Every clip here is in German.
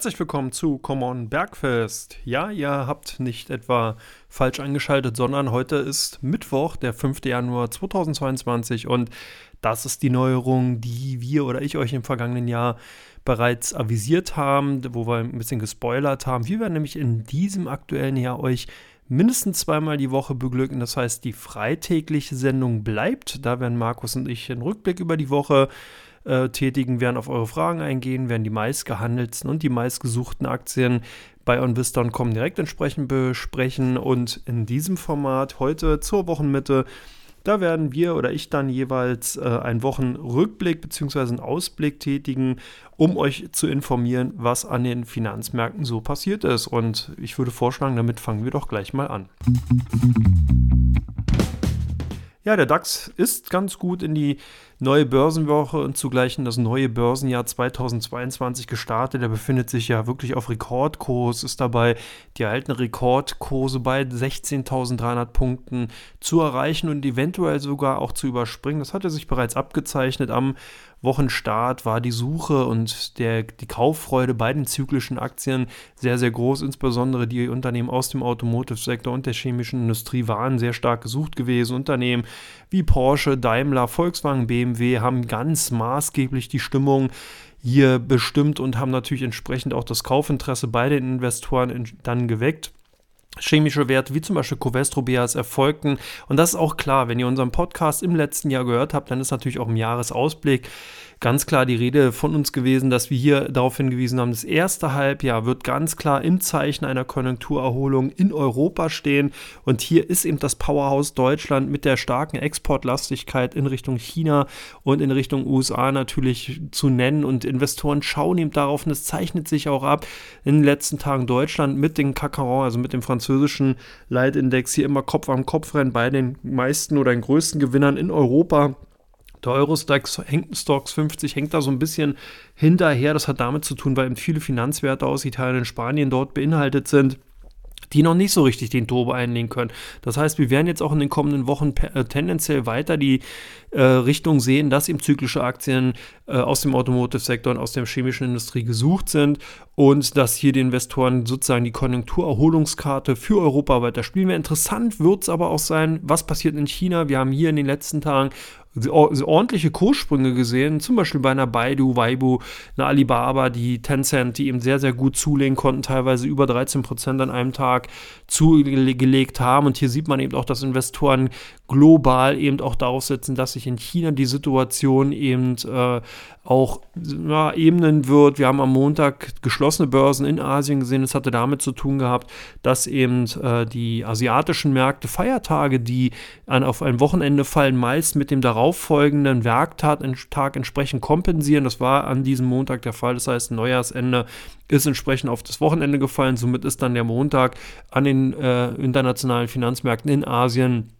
Herzlich willkommen zu Common Bergfest. Ja, ihr habt nicht etwa falsch eingeschaltet, sondern heute ist Mittwoch, der 5. Januar 2022 und das ist die Neuerung, die wir oder ich euch im vergangenen Jahr bereits avisiert haben, wo wir ein bisschen gespoilert haben. Wir werden nämlich in diesem aktuellen Jahr euch mindestens zweimal die Woche beglücken. Das heißt, die freitägliche Sendung bleibt. Da werden Markus und ich einen Rückblick über die Woche äh, tätigen, werden auf eure Fragen eingehen, werden die meistgehandelten und die meistgesuchten Aktien bei OnVista.com direkt entsprechend besprechen. Und in diesem Format heute zur Wochenmitte da werden wir oder ich dann jeweils äh, einen Wochenrückblick bzw. einen Ausblick tätigen, um euch zu informieren, was an den Finanzmärkten so passiert ist. Und ich würde vorschlagen, damit fangen wir doch gleich mal an. Ja, der DAX ist ganz gut in die neue Börsenwoche und zugleich in das neue Börsenjahr 2022 gestartet. Er befindet sich ja wirklich auf Rekordkurs, ist dabei die alten Rekordkurse bei 16.300 Punkten zu erreichen und eventuell sogar auch zu überspringen. Das hatte sich bereits abgezeichnet am Wochenstart war die Suche und der, die Kauffreude bei den zyklischen Aktien sehr, sehr groß. Insbesondere die Unternehmen aus dem Automotive-Sektor und der chemischen Industrie waren sehr stark gesucht gewesen. Unternehmen wie Porsche, Daimler, Volkswagen, BMW haben ganz maßgeblich die Stimmung hier bestimmt und haben natürlich entsprechend auch das Kaufinteresse bei den Investoren dann geweckt chemische Werte wie zum Beispiel Covestro BAS erfolgten. Und das ist auch klar, wenn ihr unseren Podcast im letzten Jahr gehört habt, dann ist natürlich auch im Jahresausblick ganz klar die Rede von uns gewesen, dass wir hier darauf hingewiesen haben, das erste Halbjahr wird ganz klar im Zeichen einer Konjunkturerholung in Europa stehen. Und hier ist eben das Powerhouse Deutschland mit der starken Exportlastigkeit in Richtung China und in Richtung USA natürlich zu nennen. Und Investoren schauen eben darauf und es zeichnet sich auch ab in den letzten Tagen Deutschland mit dem Kakaron, also mit dem französischen Leitindex hier immer Kopf an Kopf rennen bei den meisten oder den größten Gewinnern in Europa. Der Eurostox Stocks 50 hängt da so ein bisschen hinterher. Das hat damit zu tun, weil eben viele Finanzwerte aus Italien und Spanien dort beinhaltet sind die noch nicht so richtig den Turbo einlegen können. Das heißt, wir werden jetzt auch in den kommenden Wochen äh, tendenziell weiter die äh, Richtung sehen, dass eben zyklische Aktien äh, aus dem Automotive-Sektor und aus der chemischen Industrie gesucht sind und dass hier die Investoren sozusagen die Konjunkturerholungskarte für Europa weiter spielen werden. Interessant wird es aber auch sein, was passiert in China. Wir haben hier in den letzten Tagen ordentliche Kurssprünge gesehen, zum Beispiel bei einer Baidu, Weibo, einer Alibaba, die Tencent, die eben sehr, sehr gut zulegen konnten, teilweise über 13 Prozent an einem Tag zugelegt haben. Und hier sieht man eben auch, dass Investoren global eben auch darauf setzen, dass sich in China die Situation eben äh, auch ja, ebnen wird. Wir haben am Montag geschlossene Börsen in Asien gesehen. Das hatte damit zu tun gehabt, dass eben äh, die asiatischen Märkte Feiertage, die an, auf ein Wochenende fallen, meist mit dem darauffolgenden Werktag entsprechend kompensieren. Das war an diesem Montag der Fall. Das heißt, Neujahrsende ist entsprechend auf das Wochenende gefallen. Somit ist dann der Montag an den äh, internationalen Finanzmärkten in Asien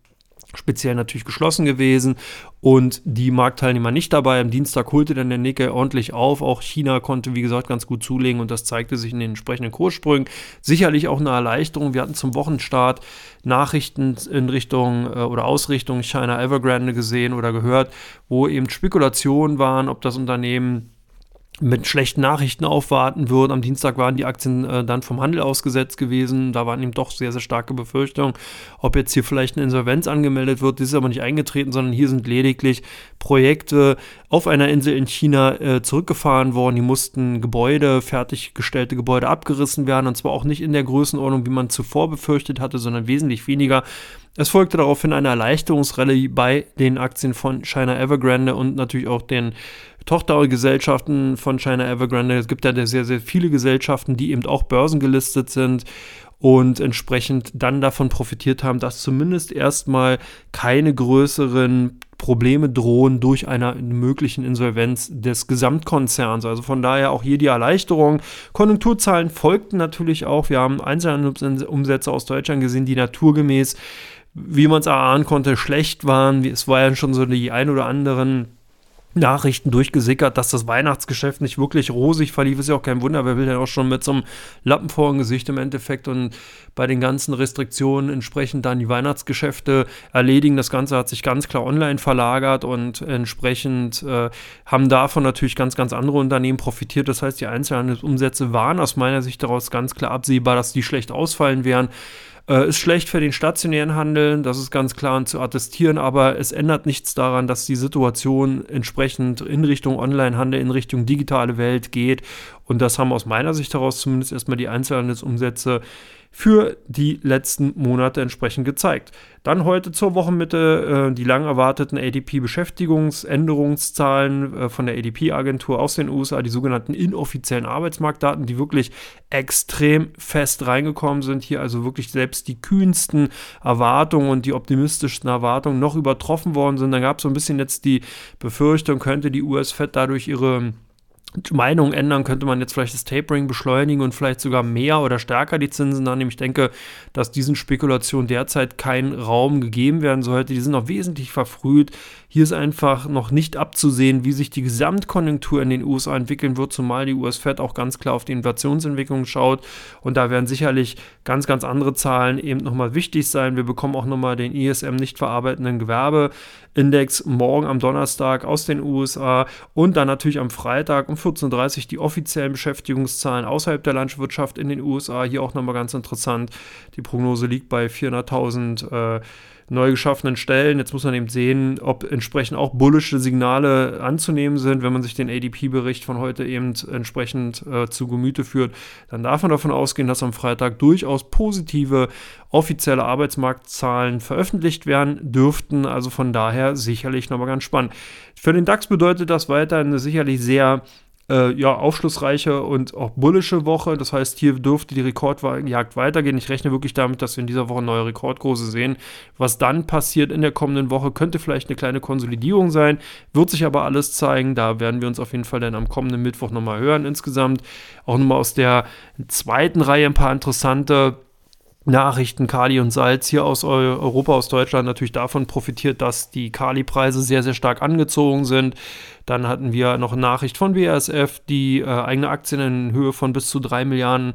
speziell natürlich geschlossen gewesen und die Marktteilnehmer nicht dabei. Am Dienstag holte dann der Nikkei ordentlich auf. Auch China konnte, wie gesagt, ganz gut zulegen und das zeigte sich in den entsprechenden Kurssprüngen. Sicherlich auch eine Erleichterung. Wir hatten zum Wochenstart Nachrichten in Richtung äh, oder Ausrichtung China Evergrande gesehen oder gehört, wo eben Spekulationen waren, ob das Unternehmen mit schlechten Nachrichten aufwarten wird. Am Dienstag waren die Aktien äh, dann vom Handel ausgesetzt gewesen. Da waren eben doch sehr, sehr starke Befürchtungen, ob jetzt hier vielleicht eine Insolvenz angemeldet wird. Das ist aber nicht eingetreten, sondern hier sind lediglich Projekte auf einer Insel in China äh, zurückgefahren worden. Die mussten Gebäude, fertiggestellte Gebäude abgerissen werden. Und zwar auch nicht in der Größenordnung, wie man zuvor befürchtet hatte, sondern wesentlich weniger. Es folgte daraufhin eine Erleichterungsrallye bei den Aktien von China Evergrande und natürlich auch den Tochtergesellschaften von China Evergrande. Es gibt ja sehr, sehr viele Gesellschaften, die eben auch börsengelistet sind und entsprechend dann davon profitiert haben, dass zumindest erstmal keine größeren Probleme drohen durch eine möglichen Insolvenz des Gesamtkonzerns. Also von daher auch hier die Erleichterung. Konjunkturzahlen folgten natürlich auch. Wir haben Einzelhandelsumsätze aus Deutschland gesehen, die naturgemäß, wie man es erahnen konnte, schlecht waren. Es war ja schon so die ein oder anderen Nachrichten durchgesickert, dass das Weihnachtsgeschäft nicht wirklich rosig verlief. Ist ja auch kein Wunder, wer will denn auch schon mit so einem Lappen vor dem Gesicht im Endeffekt und bei den ganzen Restriktionen entsprechend dann die Weihnachtsgeschäfte erledigen. Das Ganze hat sich ganz klar online verlagert und entsprechend äh, haben davon natürlich ganz, ganz andere Unternehmen profitiert. Das heißt, die Einzelhandelsumsätze waren aus meiner Sicht daraus ganz klar absehbar, dass die schlecht ausfallen werden. Äh, ist schlecht für den stationären Handel, das ist ganz klar zu attestieren, aber es ändert nichts daran, dass die Situation entsprechend in Richtung Onlinehandel, in Richtung digitale Welt geht. Und das haben aus meiner Sicht heraus zumindest erstmal die Einzelhandelsumsätze für die letzten Monate entsprechend gezeigt. Dann heute zur Wochenmitte äh, die lang erwarteten ADP-Beschäftigungsänderungszahlen äh, von der ADP-Agentur aus den USA, die sogenannten inoffiziellen Arbeitsmarktdaten, die wirklich extrem fest reingekommen sind. Hier also wirklich selbst die kühnsten Erwartungen und die optimistischsten Erwartungen noch übertroffen worden sind. Dann gab es so ein bisschen jetzt die Befürchtung, könnte die US-Fed dadurch ihre Meinung ändern, könnte man jetzt vielleicht das Tapering beschleunigen und vielleicht sogar mehr oder stärker die Zinsen annehmen. Ich denke, dass diesen Spekulationen derzeit kein Raum gegeben werden sollte. Die sind noch wesentlich verfrüht. Hier ist einfach noch nicht abzusehen, wie sich die Gesamtkonjunktur in den USA entwickeln wird, zumal die US-Fed auch ganz klar auf die Inflationsentwicklung schaut. Und da werden sicherlich ganz, ganz andere Zahlen eben nochmal wichtig sein. Wir bekommen auch nochmal den ISM nicht verarbeitenden Gewerbeindex morgen am Donnerstag aus den USA und dann natürlich am Freitag um 14.30 Uhr die offiziellen Beschäftigungszahlen außerhalb der Landwirtschaft in den USA. Hier auch nochmal ganz interessant. Die Prognose liegt bei 400.000 äh, neu geschaffenen Stellen. Jetzt muss man eben sehen, ob entsprechend auch bullische Signale anzunehmen sind. Wenn man sich den ADP-Bericht von heute eben entsprechend äh, zu Gemüte führt, dann darf man davon ausgehen, dass am Freitag durchaus positive offizielle Arbeitsmarktzahlen veröffentlicht werden dürften. Also von daher sicherlich nochmal ganz spannend. Für den DAX bedeutet das weiterhin eine sicherlich sehr äh, ja, aufschlussreiche und auch bullische Woche. Das heißt, hier dürfte die Rekordjagd weitergehen. Ich rechne wirklich damit, dass wir in dieser Woche neue Rekordkurse sehen. Was dann passiert in der kommenden Woche, könnte vielleicht eine kleine Konsolidierung sein, wird sich aber alles zeigen. Da werden wir uns auf jeden Fall dann am kommenden Mittwoch nochmal hören insgesamt. Auch nochmal aus der zweiten Reihe ein paar interessante Nachrichten, Kali und Salz hier aus Europa, aus Deutschland natürlich davon profitiert, dass die Kali-Preise sehr, sehr stark angezogen sind. Dann hatten wir noch eine Nachricht von BASF, die äh, eigene Aktien in Höhe von bis zu 3 Milliarden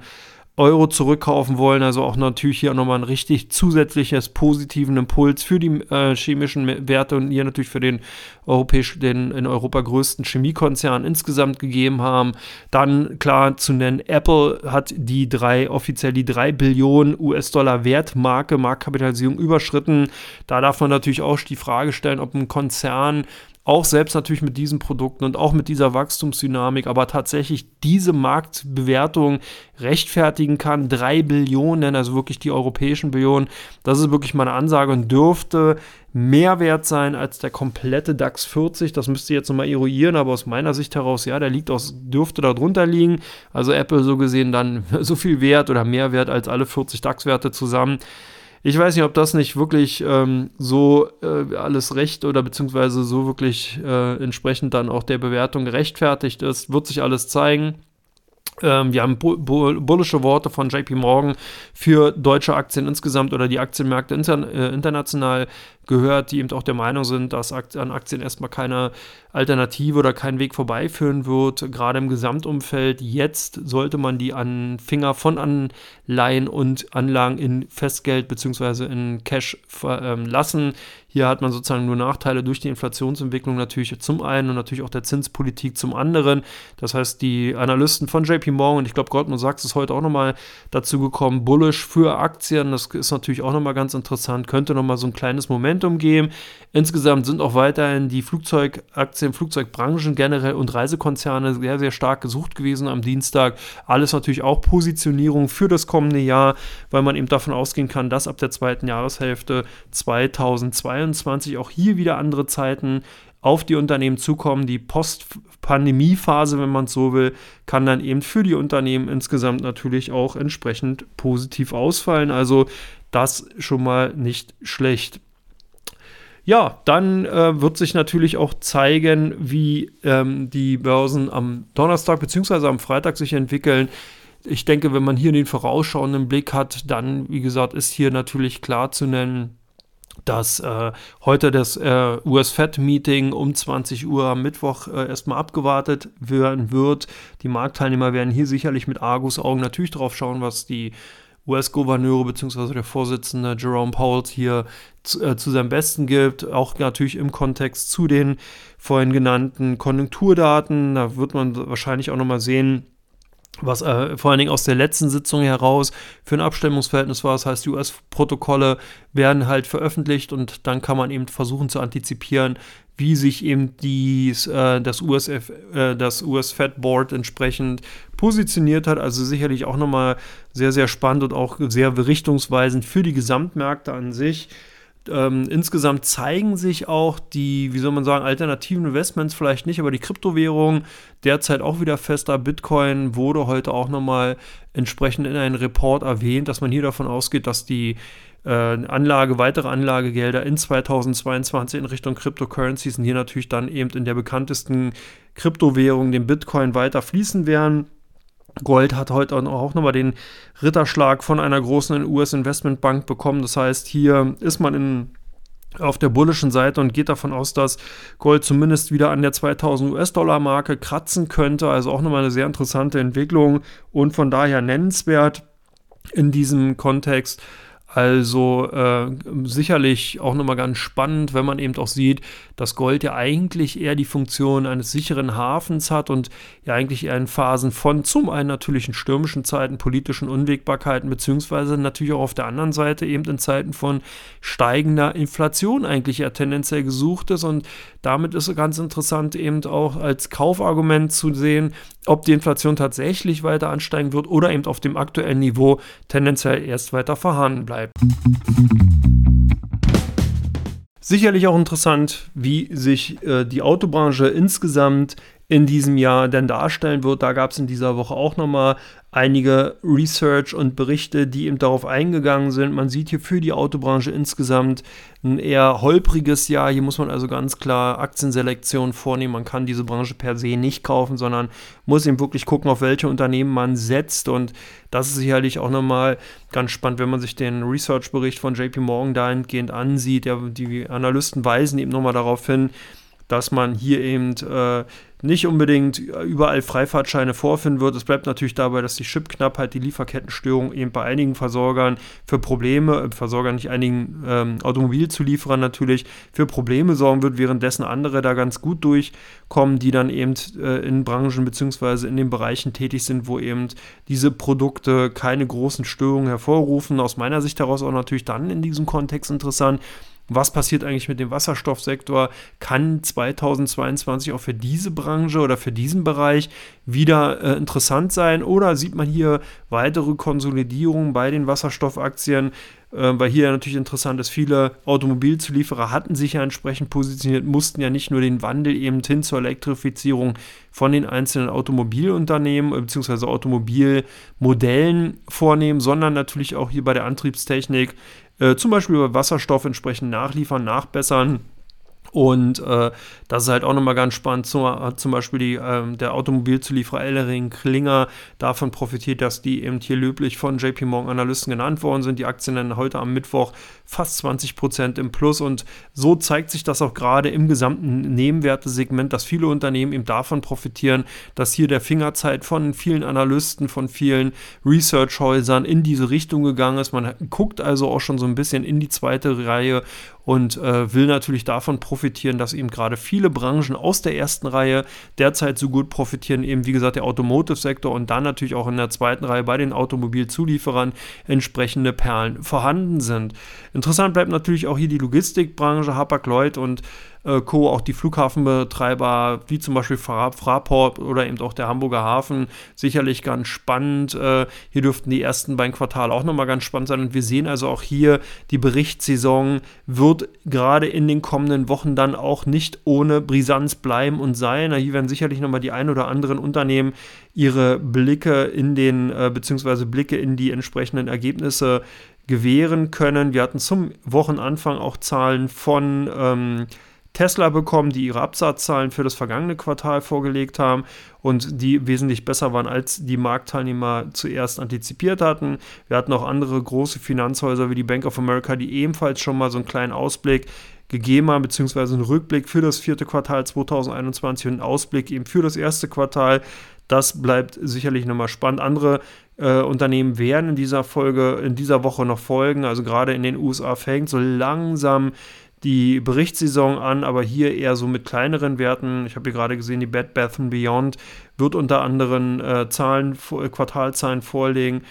Euro zurückkaufen wollen. Also auch natürlich hier nochmal ein richtig zusätzliches positiven Impuls für die äh, chemischen Werte und hier natürlich für den europäisch, den in Europa größten Chemiekonzern insgesamt gegeben haben. Dann klar zu nennen, Apple hat die drei, offiziell die 3 Billionen US-Dollar Wertmarke, Marktkapitalisierung überschritten. Da darf man natürlich auch die Frage stellen, ob ein Konzern auch selbst natürlich mit diesen Produkten und auch mit dieser Wachstumsdynamik, aber tatsächlich diese Marktbewertung rechtfertigen kann. Drei Billionen, also wirklich die europäischen Billionen, das ist wirklich meine Ansage und dürfte mehr wert sein als der komplette DAX 40. Das müsst ihr jetzt nochmal eruieren, aber aus meiner Sicht heraus, ja, der liegt aus, dürfte da drunter liegen. Also Apple so gesehen dann so viel wert oder mehr wert als alle 40 DAX-Werte zusammen. Ich weiß nicht, ob das nicht wirklich ähm, so äh, alles recht oder beziehungsweise so wirklich äh, entsprechend dann auch der Bewertung gerechtfertigt ist. Wird sich alles zeigen. Ähm, wir haben bu bu bullische Worte von JP Morgan für deutsche Aktien insgesamt oder die Aktienmärkte inter äh, international gehört, die eben auch der Meinung sind, dass an Aktien erstmal keine Alternative oder kein Weg vorbeiführen wird. Gerade im Gesamtumfeld jetzt sollte man die an Finger von Anleihen und Anlagen in Festgeld bzw. in Cash ähm, lassen. Hier hat man sozusagen nur Nachteile durch die Inflationsentwicklung natürlich zum einen und natürlich auch der Zinspolitik zum anderen. Das heißt, die Analysten von JP Morgan und ich glaube Goldman Sachs ist heute auch nochmal dazu gekommen, bullish für Aktien. Das ist natürlich auch nochmal ganz interessant, könnte nochmal so ein kleines Momentum geben. Insgesamt sind auch weiterhin die Flugzeugaktien, Flugzeugbranchen generell und Reisekonzerne sehr, sehr stark gesucht gewesen am Dienstag. Alles natürlich auch Positionierung für das kommende Jahr, weil man eben davon ausgehen kann, dass ab der zweiten Jahreshälfte 2022 auch hier wieder andere Zeiten auf die Unternehmen zukommen. Die Post-Pandemie-Phase, wenn man es so will, kann dann eben für die Unternehmen insgesamt natürlich auch entsprechend positiv ausfallen. Also das schon mal nicht schlecht. Ja, dann äh, wird sich natürlich auch zeigen, wie ähm, die Börsen am Donnerstag bzw. am Freitag sich entwickeln. Ich denke, wenn man hier den vorausschauenden Blick hat, dann, wie gesagt, ist hier natürlich klar zu nennen, dass äh, heute das äh, US-Fed-Meeting um 20 Uhr am Mittwoch äh, erstmal abgewartet werden wird. Die Marktteilnehmer werden hier sicherlich mit Argus-Augen natürlich drauf schauen, was die US-Gouverneure bzw. der Vorsitzende Jerome Powell hier zu, äh, zu, seinem Besten gibt, auch natürlich im Kontext zu den vorhin genannten Konjunkturdaten. Da wird man wahrscheinlich auch nochmal sehen, was äh, vor allen Dingen aus der letzten Sitzung heraus für ein Abstimmungsverhältnis war. Das heißt, die US-Protokolle werden halt veröffentlicht und dann kann man eben versuchen zu antizipieren, wie sich eben dies, äh, das, USF, äh, US Fed Board entsprechend positioniert hat. Also sicherlich auch nochmal sehr, sehr spannend und auch sehr richtungsweisend für die Gesamtmärkte an sich. Ähm, insgesamt zeigen sich auch die, wie soll man sagen, alternativen Investments vielleicht nicht, aber die Kryptowährungen derzeit auch wieder fester. Bitcoin wurde heute auch nochmal entsprechend in einem Report erwähnt, dass man hier davon ausgeht, dass die äh, Anlage, weitere Anlagegelder in 2022 in Richtung Cryptocurrencies und hier natürlich dann eben in der bekanntesten Kryptowährung, dem Bitcoin, weiter fließen werden. Gold hat heute auch nochmal den Ritterschlag von einer großen US-Investmentbank bekommen. Das heißt, hier ist man in, auf der bullischen Seite und geht davon aus, dass Gold zumindest wieder an der 2000 US-Dollar-Marke kratzen könnte. Also auch nochmal eine sehr interessante Entwicklung und von daher nennenswert in diesem Kontext. Also äh, sicherlich auch nochmal ganz spannend, wenn man eben auch sieht, dass Gold ja eigentlich eher die Funktion eines sicheren Hafens hat und ja eigentlich eher in Phasen von zum einen natürlichen stürmischen Zeiten, politischen Unwägbarkeiten, beziehungsweise natürlich auch auf der anderen Seite eben in Zeiten von steigender Inflation eigentlich eher tendenziell gesucht ist. Und damit ist es ganz interessant eben auch als Kaufargument zu sehen, ob die Inflation tatsächlich weiter ansteigen wird oder eben auf dem aktuellen Niveau tendenziell erst weiter vorhanden bleibt bleibt. Sicherlich auch interessant, wie sich äh, die Autobranche insgesamt in diesem Jahr denn darstellen wird. Da gab es in dieser Woche auch nochmal einige Research und Berichte, die eben darauf eingegangen sind. Man sieht hier für die Autobranche insgesamt ein eher holpriges Jahr. Hier muss man also ganz klar Aktienselektion vornehmen. Man kann diese Branche per se nicht kaufen, sondern muss eben wirklich gucken, auf welche Unternehmen man setzt. Und das ist sicherlich auch nochmal ganz spannend, wenn man sich den Research-Bericht von JP Morgan dahingehend ansieht. Der, die Analysten weisen eben nochmal darauf hin, dass man hier eben äh, nicht unbedingt überall Freifahrtscheine vorfinden wird. Es bleibt natürlich dabei, dass die Chipknappheit, die Lieferkettenstörung eben bei einigen Versorgern für Probleme, äh, Versorgern nicht einigen ähm, Automobilzulieferern natürlich, für Probleme sorgen wird, währenddessen andere da ganz gut durchkommen, die dann eben äh, in Branchen bzw. in den Bereichen tätig sind, wo eben diese Produkte keine großen Störungen hervorrufen. Aus meiner Sicht heraus auch natürlich dann in diesem Kontext interessant, was passiert eigentlich mit dem Wasserstoffsektor? Kann 2022 auch für diese Branche oder für diesen Bereich wieder äh, interessant sein? Oder sieht man hier weitere Konsolidierungen bei den Wasserstoffaktien? Äh, weil hier natürlich interessant ist, viele Automobilzulieferer hatten sich ja entsprechend positioniert, mussten ja nicht nur den Wandel eben hin zur Elektrifizierung von den einzelnen Automobilunternehmen äh, bzw. Automobilmodellen vornehmen, sondern natürlich auch hier bei der Antriebstechnik äh, zum Beispiel bei Wasserstoff entsprechend nachliefern, nachbessern. Und äh, das ist halt auch nochmal ganz spannend. Zum, zum Beispiel die, ähm, der Automobilzulieferer Ellering Klinger davon profitiert, dass die eben hier löblich von JP Morgan Analysten genannt worden sind. Die Aktien nennen heute am Mittwoch fast 20 Prozent im Plus. Und so zeigt sich das auch gerade im gesamten Nebenwertesegment, dass viele Unternehmen eben davon profitieren, dass hier der Fingerzeit von vielen Analysten, von vielen Research-Häusern in diese Richtung gegangen ist. Man guckt also auch schon so ein bisschen in die zweite Reihe und äh, will natürlich davon profitieren, dass eben gerade viele Branchen aus der ersten Reihe derzeit so gut profitieren, eben wie gesagt der Automotive-Sektor und dann natürlich auch in der zweiten Reihe bei den Automobilzulieferern entsprechende Perlen vorhanden sind. Interessant bleibt natürlich auch hier die Logistikbranche, Hapag-Lloyd und äh, Co., auch die Flughafenbetreiber, wie zum Beispiel Fraport oder eben auch der Hamburger Hafen, sicherlich ganz spannend. Äh, hier dürften die ersten beiden Quartale auch nochmal ganz spannend sein. Und wir sehen also auch hier, die Berichtssaison wird gerade in den kommenden Wochen dann auch nicht ohne Brisanz bleiben und sein. Hier werden sicherlich nochmal die ein oder anderen Unternehmen ihre Blicke in den, äh, beziehungsweise Blicke in die entsprechenden Ergebnisse gewähren können. Wir hatten zum Wochenanfang auch Zahlen von ähm, Tesla bekommen, die ihre Absatzzahlen für das vergangene Quartal vorgelegt haben und die wesentlich besser waren, als die Marktteilnehmer zuerst antizipiert hatten. Wir hatten auch andere große Finanzhäuser wie die Bank of America, die ebenfalls schon mal so einen kleinen Ausblick gegeben haben, beziehungsweise einen Rückblick für das vierte Quartal 2021 und einen Ausblick eben für das erste Quartal. Das bleibt sicherlich nochmal spannend. Andere äh, Unternehmen werden in dieser Folge, in dieser Woche noch folgen. Also gerade in den USA fängt so langsam die Berichtssaison an, aber hier eher so mit kleineren Werten. Ich habe hier gerade gesehen, die Bed Bath Beyond wird unter anderem äh, Zahlen, Quartalzahlen vorlegen.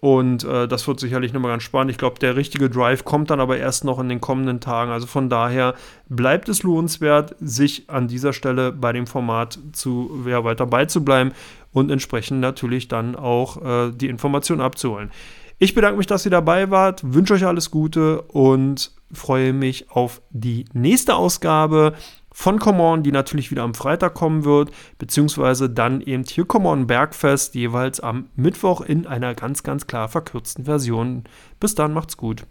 Und äh, das wird sicherlich nochmal ganz spannend. Ich glaube, der richtige Drive kommt dann aber erst noch in den kommenden Tagen. Also von daher bleibt es lohnenswert, sich an dieser Stelle bei dem Format zu, ja, weiter beizubleiben und entsprechend natürlich dann auch äh, die Informationen abzuholen. Ich bedanke mich, dass ihr dabei wart, wünsche euch alles Gute und freue mich auf die nächste Ausgabe von Come On, die natürlich wieder am Freitag kommen wird, beziehungsweise dann eben hier Come On Bergfest, jeweils am Mittwoch in einer ganz, ganz klar verkürzten Version. Bis dann, macht's gut.